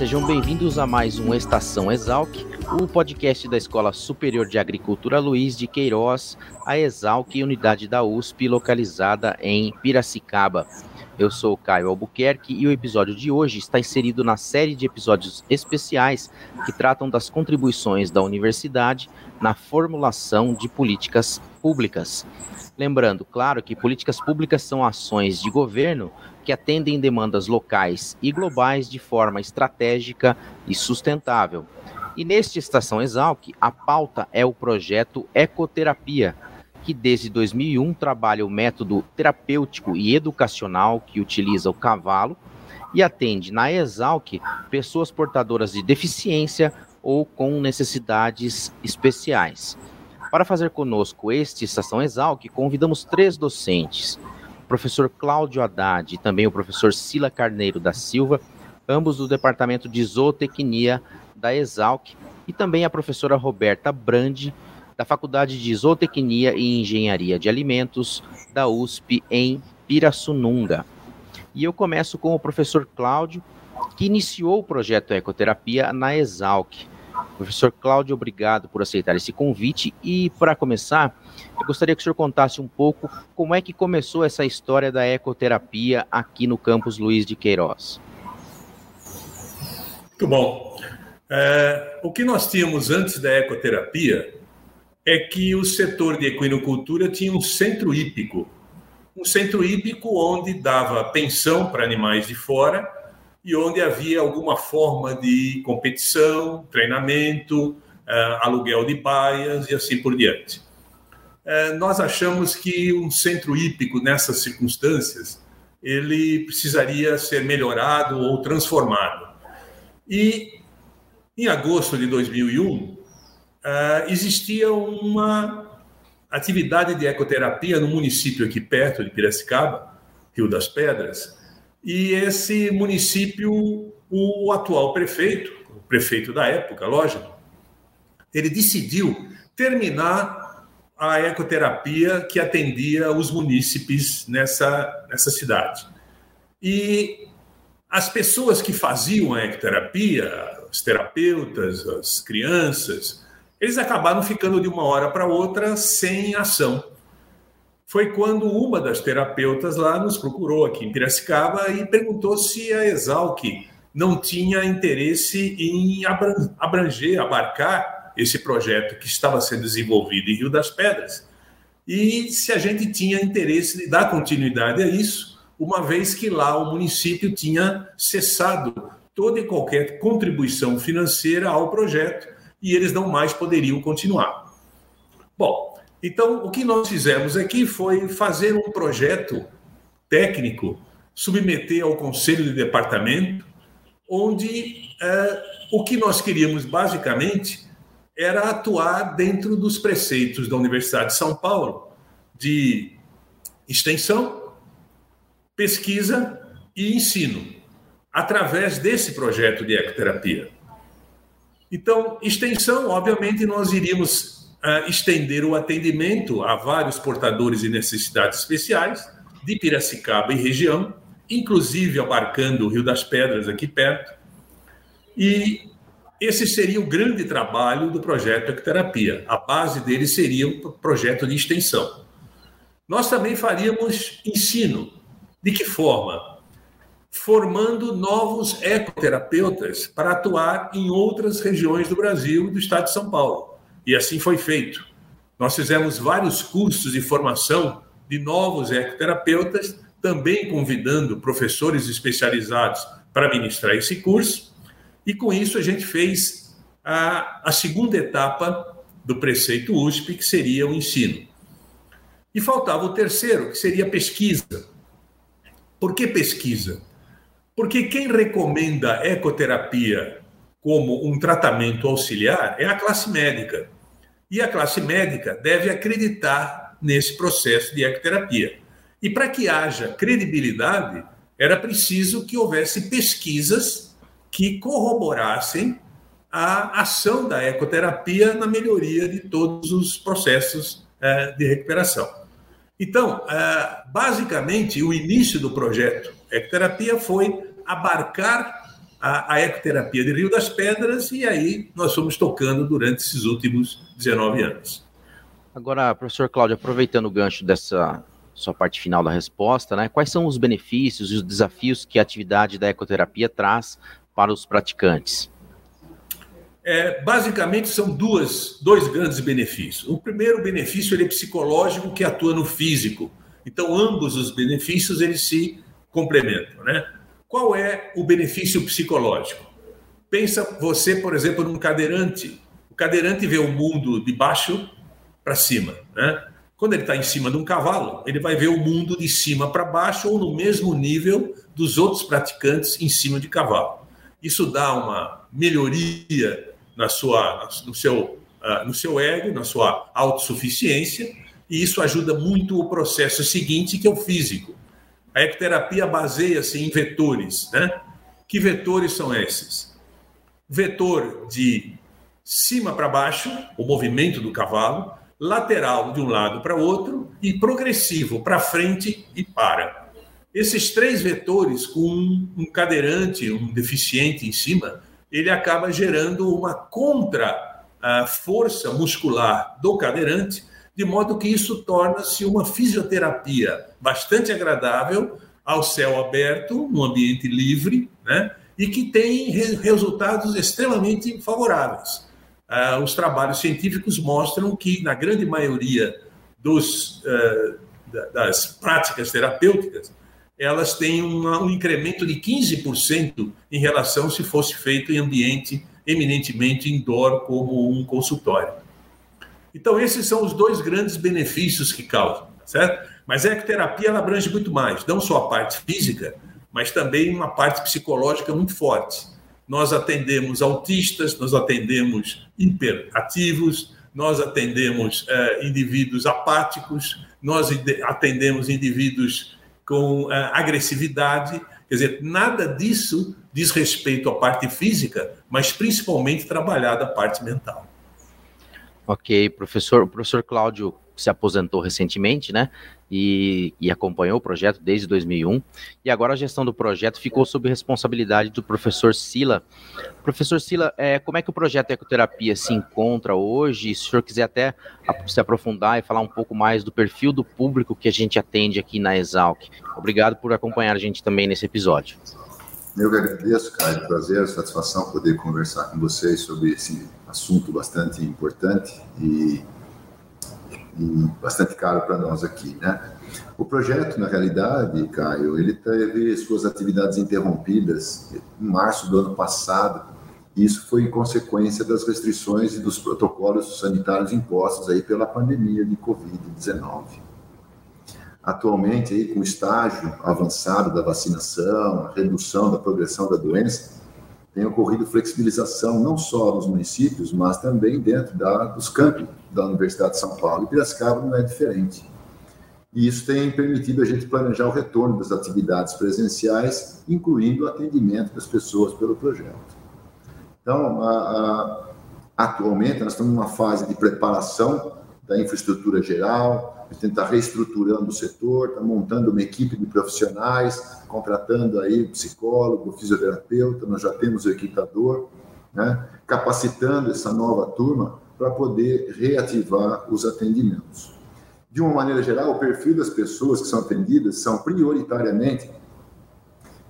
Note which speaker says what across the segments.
Speaker 1: Sejam bem-vindos a mais um Estação Exalc, o podcast da Escola Superior de Agricultura Luiz de Queiroz, a Exalc, unidade da USP, localizada em Piracicaba. Eu sou Caio Albuquerque e o episódio de hoje está inserido na série de episódios especiais que tratam das contribuições da universidade na formulação de políticas públicas. Lembrando, claro, que políticas públicas são ações de governo que atendem demandas locais e globais de forma estratégica e sustentável. E neste Estação Exalc, a pauta é o projeto Ecoterapia, que desde 2001 trabalha o método terapêutico e educacional que utiliza o cavalo e atende na Exalc pessoas portadoras de deficiência ou com necessidades especiais. Para fazer conosco este Estação Exalc, convidamos três docentes, professor Cláudio Haddad e também o professor Sila Carneiro da Silva, ambos do Departamento de Zootecnia da Exalc, e também a professora Roberta Brandi, da Faculdade de Zootecnia e Engenharia de Alimentos da USP em Pirassununga. E eu começo com o professor Cláudio, que iniciou o projeto Ecoterapia na Exalc. Professor Cláudio, obrigado por aceitar esse convite. E, para começar, eu gostaria que o senhor contasse um pouco como é que começou essa história da ecoterapia aqui no campus Luiz de Queiroz.
Speaker 2: Muito bom. É, o que nós tínhamos antes da ecoterapia é que o setor de equinocultura tinha um centro hípico. Um centro hípico onde dava pensão para animais de fora e onde havia alguma forma de competição, treinamento, uh, aluguel de baias e assim por diante. Uh, nós achamos que um centro hípico nessas circunstâncias ele precisaria ser melhorado ou transformado. E em agosto de 2001, uh, existia uma atividade de ecoterapia no município aqui perto de Piracicaba, Rio das Pedras, e esse município, o atual prefeito, o prefeito da época, lógico, ele decidiu terminar a ecoterapia que atendia os munícipes nessa, nessa cidade. E as pessoas que faziam a ecoterapia, os terapeutas, as crianças, eles acabaram ficando de uma hora para outra sem ação. Foi quando uma das terapeutas lá nos procurou aqui em Piracicaba e perguntou se a Exalc não tinha interesse em abranger, abarcar esse projeto que estava sendo desenvolvido em Rio das Pedras e se a gente tinha interesse de dar continuidade a isso, uma vez que lá o município tinha cessado toda e qualquer contribuição financeira ao projeto e eles não mais poderiam continuar. Bom, então o que nós fizemos aqui foi fazer um projeto técnico, submeter ao conselho de departamento, onde é, o que nós queríamos basicamente era atuar dentro dos preceitos da Universidade de São Paulo de extensão, pesquisa e ensino, através desse projeto de ecoterapia. Então, extensão, obviamente, nós iríamos estender o atendimento a vários portadores de necessidades especiais de Piracicaba e região, inclusive abarcando o Rio das Pedras aqui perto. E esse seria o grande trabalho do projeto Ecoterapia. A base dele seria o projeto de extensão. Nós também faríamos ensino. De que forma? formando novos ecoterapeutas para atuar em outras regiões do Brasil e do estado de São Paulo. E assim foi feito. Nós fizemos vários cursos de formação de novos ecoterapeutas, também convidando professores especializados para ministrar esse curso. E com isso a gente fez a, a segunda etapa do preceito USP, que seria o ensino. E faltava o terceiro, que seria a pesquisa. Por que pesquisa? Porque quem recomenda ecoterapia como um tratamento auxiliar é a classe médica. E a classe médica deve acreditar nesse processo de ecoterapia. E para que haja credibilidade, era preciso que houvesse pesquisas que corroborassem a ação da ecoterapia na melhoria de todos os processos é, de recuperação. Então, é, basicamente, o início do projeto Ecoterapia foi abarcar a, a, ecoterapia de Rio das Pedras e aí nós fomos tocando durante esses últimos 19 anos.
Speaker 1: Agora, professor Cláudio, aproveitando o gancho dessa sua parte final da resposta, né, quais são os benefícios e os desafios que a atividade da ecoterapia traz para os praticantes?
Speaker 2: É, basicamente são duas, dois grandes benefícios. O primeiro benefício ele é psicológico que atua no físico. Então ambos os benefícios eles se complementam, né? Qual é o benefício psicológico? Pensa você, por exemplo, num cadeirante. O cadeirante vê o mundo de baixo para cima, né? Quando ele está em cima de um cavalo, ele vai ver o mundo de cima para baixo ou no mesmo nível dos outros praticantes em cima de cavalo. Isso dá uma melhoria na sua, no, seu, uh, no seu ego, na sua autossuficiência, e isso ajuda muito o processo seguinte, que é o físico. A ecoterapia baseia-se em vetores. Né? Que vetores são esses? Vetor de cima para baixo, o movimento do cavalo, lateral de um lado para outro e progressivo para frente e para. Esses três vetores, com um cadeirante, um deficiente em cima, ele acaba gerando uma contra-força muscular do cadeirante, de modo que isso torna-se uma fisioterapia bastante agradável ao céu aberto, no ambiente livre, né? e que tem resultados extremamente favoráveis. Uh, os trabalhos científicos mostram que, na grande maioria dos, uh, das práticas terapêuticas, elas têm uma, um incremento de 15% em relação se fosse feito em ambiente eminentemente indoor, como um consultório. Então, esses são os dois grandes benefícios que causam, certo? Mas a ecoterapia ela abrange muito mais, não só a parte física, mas também uma parte psicológica muito forte. Nós atendemos autistas, nós atendemos hiperativos, nós atendemos eh, indivíduos apáticos, nós atendemos indivíduos com uh, agressividade. Quer dizer, nada disso diz respeito à parte física, mas principalmente trabalhar da parte mental.
Speaker 1: Ok, professor. O professor Cláudio se aposentou recentemente, né? E, e, acompanhou o projeto desde 2001. E agora a gestão do projeto ficou sob responsabilidade do professor Sila. Professor Sila, é, como é que o projeto Ecoterapia se encontra hoje? Se o senhor quiser até se aprofundar e falar um pouco mais do perfil do público que a gente atende aqui na Exalc. Obrigado por acompanhar a gente também nesse episódio.
Speaker 3: Eu que agradeço, Caio. Prazer, satisfação poder conversar com vocês sobre esse assunto bastante importante e e bastante caro para nós aqui, né? O projeto, na realidade, Caio, ele teve suas atividades interrompidas em março do ano passado. Isso foi em consequência das restrições e dos protocolos sanitários impostos aí pela pandemia de Covid-19. Atualmente, aí, com o estágio avançado da vacinação, a redução da progressão da doença, tem ocorrido flexibilização não só nos municípios, mas também dentro da, dos campos da Universidade de São Paulo. E Piracicaba não é diferente. E isso tem permitido a gente planejar o retorno das atividades presenciais, incluindo o atendimento das pessoas pelo projeto. Então, a, a, atualmente, nós estamos numa fase de preparação da infraestrutura geral, a gente está reestruturando o setor, está montando uma equipe de profissionais, contratando aí psicólogo, fisioterapeuta, nós já temos o equitador, né, capacitando essa nova turma para poder reativar os atendimentos. De uma maneira geral, o perfil das pessoas que são atendidas são prioritariamente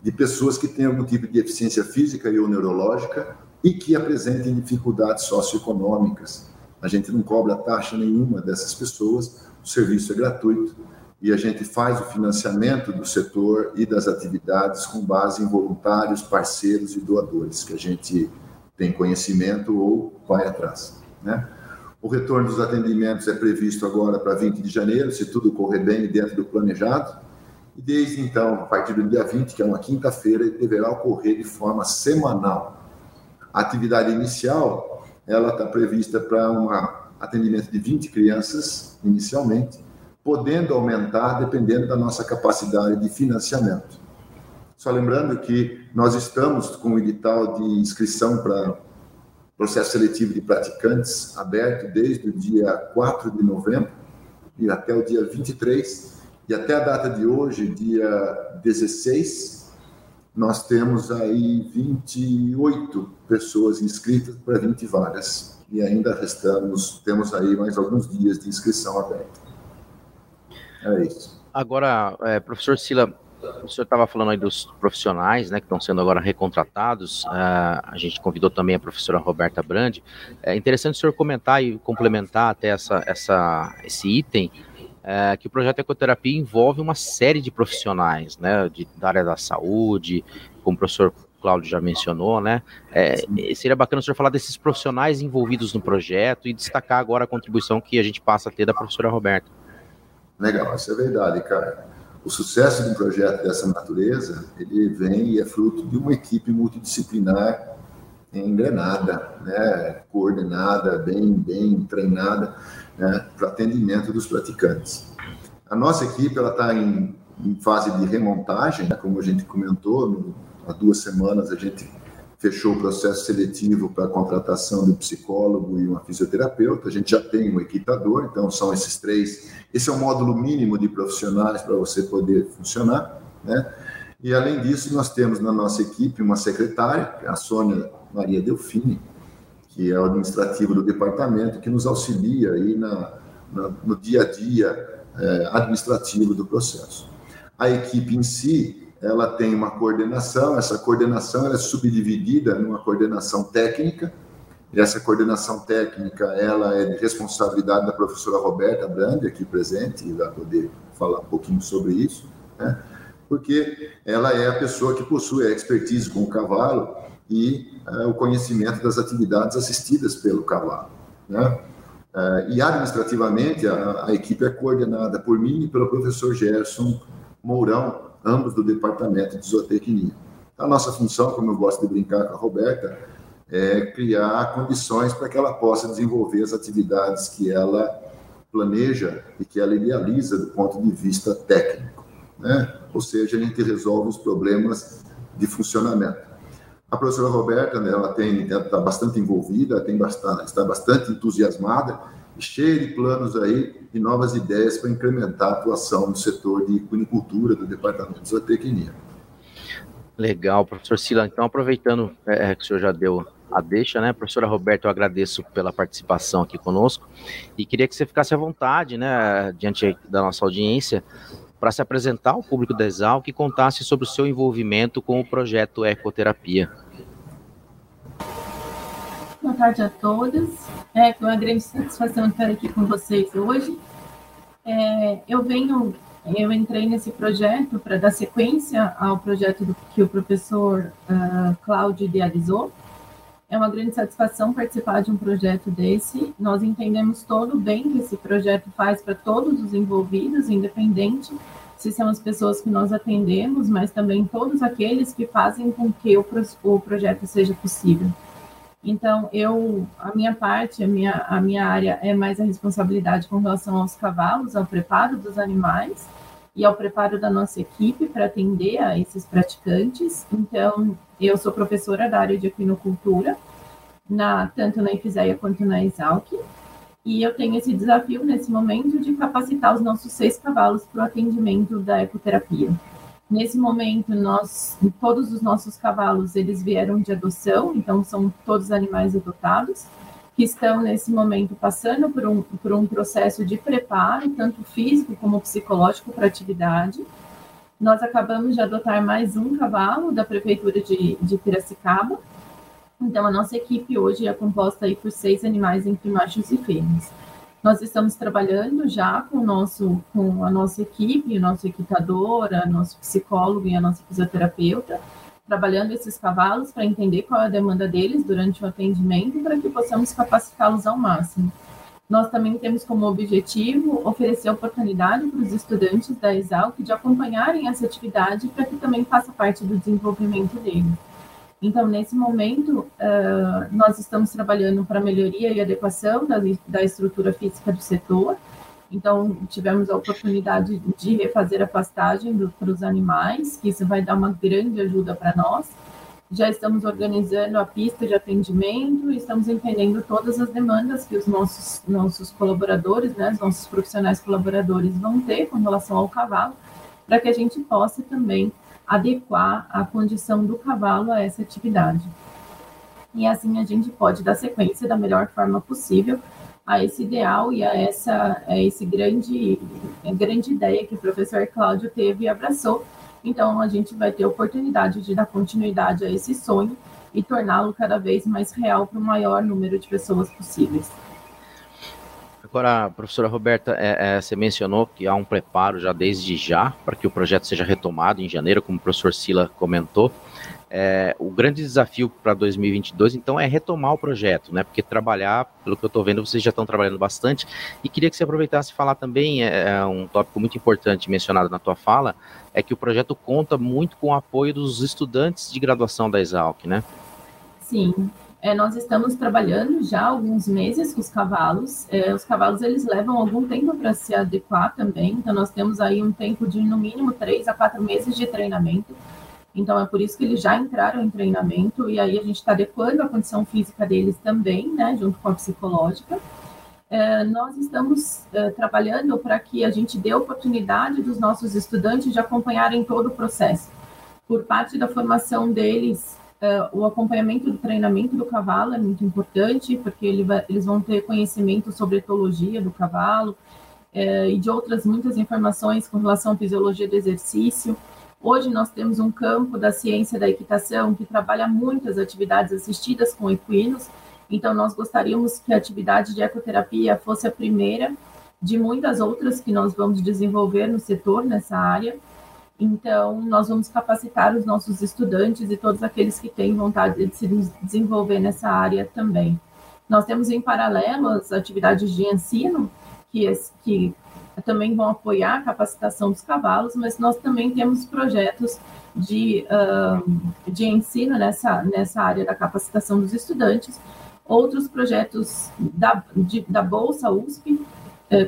Speaker 3: de pessoas que têm algum tipo de deficiência física e ou neurológica e que apresentem dificuldades socioeconômicas. A gente não cobra taxa nenhuma dessas pessoas, o serviço é gratuito e a gente faz o financiamento do setor e das atividades com base em voluntários, parceiros e doadores que a gente tem conhecimento ou vai atrás. Né? O retorno dos atendimentos é previsto agora para 20 de janeiro, se tudo correr bem dentro do planejado. E desde então, a partir do dia 20, que é uma quinta-feira, deverá ocorrer de forma semanal. A atividade inicial, ela está prevista para um atendimento de 20 crianças, inicialmente, podendo aumentar dependendo da nossa capacidade de financiamento. Só lembrando que nós estamos com o edital de inscrição para processo seletivo de praticantes aberto desde o dia 4 de novembro e até o dia 23. E até a data de hoje, dia 16, nós temos aí 28 pessoas inscritas para 20 vagas. E ainda restamos, temos aí mais alguns dias de inscrição aberta.
Speaker 1: É isso. Agora, é, professor Sila, o senhor estava falando aí dos profissionais, né, que estão sendo agora recontratados. Uh, a gente convidou também a professora Roberta Brandi. É interessante o senhor comentar e complementar até essa, essa, esse item, uh, que o projeto Ecoterapia envolve uma série de profissionais, né, de, da área da saúde, como o professor Cláudio já mencionou, né? É, seria bacana o senhor falar desses profissionais envolvidos no projeto e destacar agora a contribuição que a gente passa a ter da professora Roberta.
Speaker 3: Legal, isso é verdade, cara o sucesso de um projeto dessa natureza, ele vem e é fruto de uma equipe multidisciplinar engrenada, né, coordenada, bem, bem treinada né, para atendimento dos praticantes. A nossa equipe ela está em, em, fase de remontagem, né, como a gente comentou, no, há duas semanas a gente fechou o processo seletivo para a contratação de um psicólogo e uma fisioterapeuta. A gente já tem um equitador, então são esses três. Esse é o módulo mínimo de profissionais para você poder funcionar, né? E além disso, nós temos na nossa equipe uma secretária, é a Sônia Maria Delfini, que é o administrativo do departamento, que nos auxilia aí na, na no dia a dia é, administrativo do processo. A equipe em si, ela tem uma coordenação, essa coordenação é subdividida numa coordenação técnica, e essa coordenação técnica ela é de responsabilidade da professora Roberta Brandi, aqui presente, e vai poder falar um pouquinho sobre isso, né? porque ela é a pessoa que possui a expertise com o cavalo e é, o conhecimento das atividades assistidas pelo cavalo. Né? É, e administrativamente, a, a equipe é coordenada por mim e pelo professor Gerson Mourão, ambos do departamento de zootecnia. A nossa função, como eu gosto de brincar com a Roberta, é criar condições para que ela possa desenvolver as atividades que ela planeja e que ela idealiza do ponto de vista técnico. Né? Ou seja, a gente resolve os problemas de funcionamento. A professora Roberta, né, ela tem está bastante envolvida, tem bastante, está bastante entusiasmada cheia de planos aí e novas ideias para incrementar a atuação no setor de cunicultura do Departamento de Zootecnia.
Speaker 1: Legal, professor Sila. Então, aproveitando é, é, que o senhor já deu a deixa, né? Professora Roberta, eu agradeço pela participação aqui conosco e queria que você ficasse à vontade, né, diante da nossa audiência, para se apresentar ao público da Exalc e contasse sobre o seu envolvimento com o projeto Ecoterapia.
Speaker 4: Boa tarde a todos. É com uma grande satisfação estar aqui com vocês hoje. É, eu venho, eu entrei nesse projeto para dar sequência ao projeto do, que o professor uh, Cláudio idealizou. É uma grande satisfação participar de um projeto desse. Nós entendemos todo o bem que esse projeto faz para todos os envolvidos, independente se são as pessoas que nós atendemos, mas também todos aqueles que fazem com que o, o projeto seja possível. Então, eu, a minha parte, a minha, a minha área é mais a responsabilidade com relação aos cavalos, ao preparo dos animais e ao preparo da nossa equipe para atender a esses praticantes. Então, eu sou professora da área de equinocultura, na, tanto na IFISEA quanto na Exalc, e eu tenho esse desafio nesse momento de capacitar os nossos seis cavalos para o atendimento da ecoterapia. Nesse momento, nós, todos os nossos cavalos, eles vieram de adoção, então são todos animais adotados, que estão nesse momento passando por um, por um processo de preparo, tanto físico como psicológico para atividade. Nós acabamos de adotar mais um cavalo da prefeitura de, de Piracicaba. Então, a nossa equipe hoje é composta aí por seis animais entre machos e fêmeas. Nós estamos trabalhando já com, nosso, com a nossa equipe, o nosso equitador, o nosso psicólogo e a nossa fisioterapeuta, trabalhando esses cavalos para entender qual é a demanda deles durante o atendimento para que possamos capacitá-los ao máximo. nós também temos como objetivo oferecer oportunidade para os estudantes da Exalc de acompanharem essa atividade para que também faça parte do desenvolvimento deles. Então, nesse momento, uh, nós estamos trabalhando para melhoria e adequação da, da estrutura física do setor. Então, tivemos a oportunidade de refazer a pastagem para os animais, que isso vai dar uma grande ajuda para nós. Já estamos organizando a pista de atendimento estamos entendendo todas as demandas que os nossos, nossos colaboradores, né, os nossos profissionais colaboradores vão ter com relação ao cavalo, para que a gente possa também adequar a condição do cavalo a essa atividade. E assim a gente pode dar sequência da melhor forma possível a esse ideal e a essa a esse grande a grande ideia que o professor Cláudio teve e abraçou. Então a gente vai ter oportunidade de dar continuidade a esse sonho e torná-lo cada vez mais real para o maior número de pessoas possíveis.
Speaker 1: Agora, professora Roberta, é, é, você mencionou que há um preparo já desde já para que o projeto seja retomado em janeiro, como o professor Sila comentou. É, o grande desafio para 2022, então, é retomar o projeto, né? Porque trabalhar, pelo que eu estou vendo, vocês já estão trabalhando bastante. E queria que você aproveitasse e falar também, é, é, um tópico muito importante mencionado na tua fala, é que o projeto conta muito com o apoio dos estudantes de graduação da Exalc, né?
Speaker 4: Sim, é, nós estamos trabalhando já alguns meses com os cavalos. É, os cavalos eles levam algum tempo para se adequar também. Então nós temos aí um tempo de no mínimo três a quatro meses de treinamento. Então é por isso que eles já entraram em treinamento e aí a gente está adequando a condição física deles também, né, junto com a psicológica. É, nós estamos é, trabalhando para que a gente dê oportunidade dos nossos estudantes de acompanharem todo o processo. Por parte da formação deles, Uh, o acompanhamento do treinamento do cavalo é muito importante, porque ele vai, eles vão ter conhecimento sobre etologia do cavalo uh, e de outras muitas informações com relação à fisiologia do exercício. Hoje nós temos um campo da ciência da equitação que trabalha muitas atividades assistidas com equinos, então nós gostaríamos que a atividade de ecoterapia fosse a primeira de muitas outras que nós vamos desenvolver no setor, nessa área. Então, nós vamos capacitar os nossos estudantes e todos aqueles que têm vontade de se desenvolver nessa área também. Nós temos em paralelo as atividades de ensino, que, que também vão apoiar a capacitação dos cavalos, mas nós também temos projetos de, de ensino nessa, nessa área da capacitação dos estudantes, outros projetos da, de, da Bolsa USP,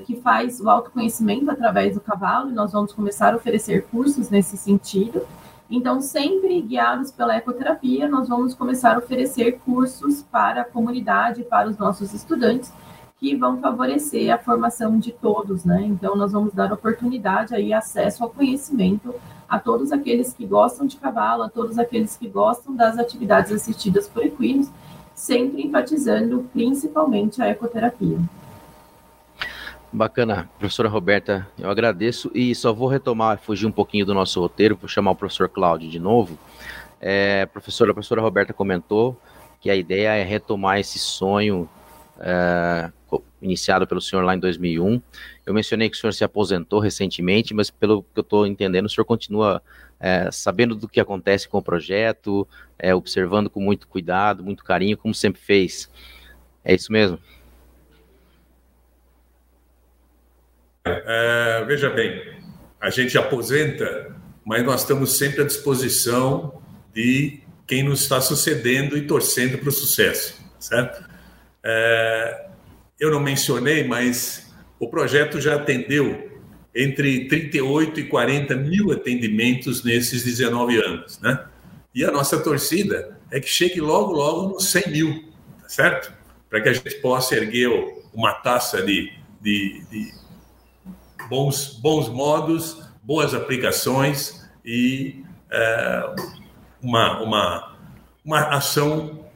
Speaker 4: que faz o autoconhecimento através do cavalo, e nós vamos começar a oferecer cursos nesse sentido. Então, sempre guiados pela ecoterapia, nós vamos começar a oferecer cursos para a comunidade, para os nossos estudantes, que vão favorecer a formação de todos, né? Então, nós vamos dar oportunidade aí, acesso ao conhecimento a todos aqueles que gostam de cavalo, a todos aqueles que gostam das atividades assistidas por equinos, sempre enfatizando principalmente a ecoterapia.
Speaker 1: Bacana, professora Roberta, eu agradeço e só vou retomar, fugir um pouquinho do nosso roteiro, vou chamar o professor Cláudio de novo. É, professora, a professora Roberta comentou que a ideia é retomar esse sonho é, iniciado pelo senhor lá em 2001. Eu mencionei que o senhor se aposentou recentemente, mas pelo que eu estou entendendo, o senhor continua é, sabendo do que acontece com o projeto, é, observando com muito cuidado, muito carinho, como sempre fez. É isso mesmo?
Speaker 2: É, veja bem, a gente aposenta, mas nós estamos sempre à disposição de quem nos está sucedendo e torcendo para o sucesso, certo? É, eu não mencionei, mas o projeto já atendeu entre 38 e 40 mil atendimentos nesses 19 anos, né? E a nossa torcida é que chegue logo, logo nos 100 mil, tá certo? Para que a gente possa erguer uma taça de, de, de bons, bons modos, boas aplicações e é, uma, uma, uma ação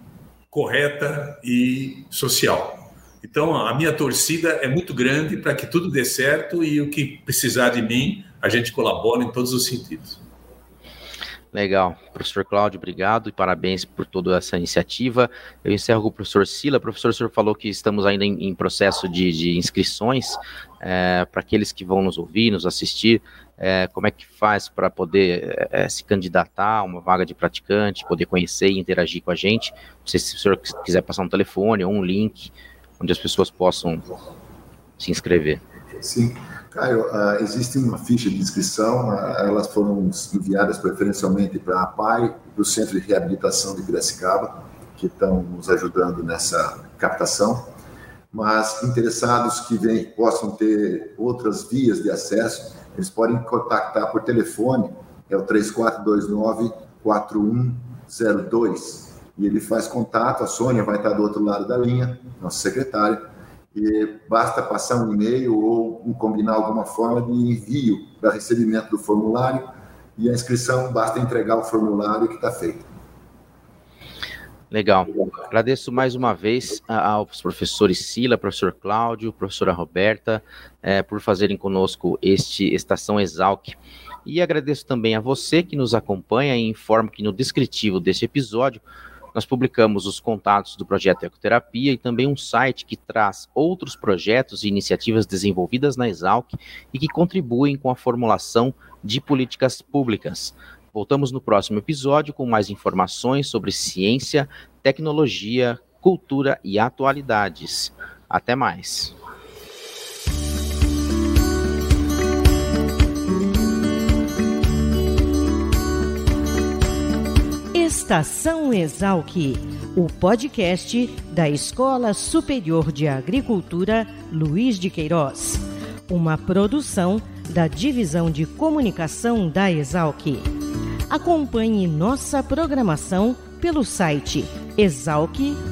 Speaker 2: correta e social. Então, a minha torcida é muito grande para que tudo dê certo e o que precisar de mim, a gente colabora em todos os sentidos.
Speaker 1: Legal. Professor Cláudio, obrigado e parabéns por toda essa iniciativa. Eu encerro com o professor Sila. Professor, o senhor falou que estamos ainda em, em processo de, de inscrições. É, para aqueles que vão nos ouvir, nos assistir, é, como é que faz para poder é, se candidatar a uma vaga de praticante, poder conhecer e interagir com a gente? Não sei se o senhor quiser passar um telefone ou um link onde as pessoas possam se inscrever.
Speaker 3: Sim. Caio, uh, existe uma ficha de inscrição, uh, elas foram enviadas preferencialmente para a PAI e para o Centro de Reabilitação de Piracicaba, que estão nos ajudando nessa captação. Mas interessados que vem, possam ter outras vias de acesso, eles podem contactar por telefone, é o 3429-4102. E ele faz contato, a Sônia vai estar do outro lado da linha, nossa secretária, e basta passar um e-mail ou combinar alguma forma de envio para recebimento do formulário e a inscrição basta entregar o formulário que está feito.
Speaker 1: Legal. Agradeço mais uma vez aos professores Sila, professor Cláudio, professora Roberta, é, por fazerem conosco este Estação Exalc. E agradeço também a você que nos acompanha e informo que no descritivo deste episódio nós publicamos os contatos do projeto Ecoterapia e também um site que traz outros projetos e iniciativas desenvolvidas na Exalc e que contribuem com a formulação de políticas públicas. Voltamos no próximo episódio com mais informações sobre ciência, tecnologia, cultura e atualidades. Até mais.
Speaker 5: Estação Exalc, o podcast da Escola Superior de Agricultura Luiz de Queiroz. Uma produção da Divisão de Comunicação da Exalc. Acompanhe nossa programação pelo site exalc.usp.br.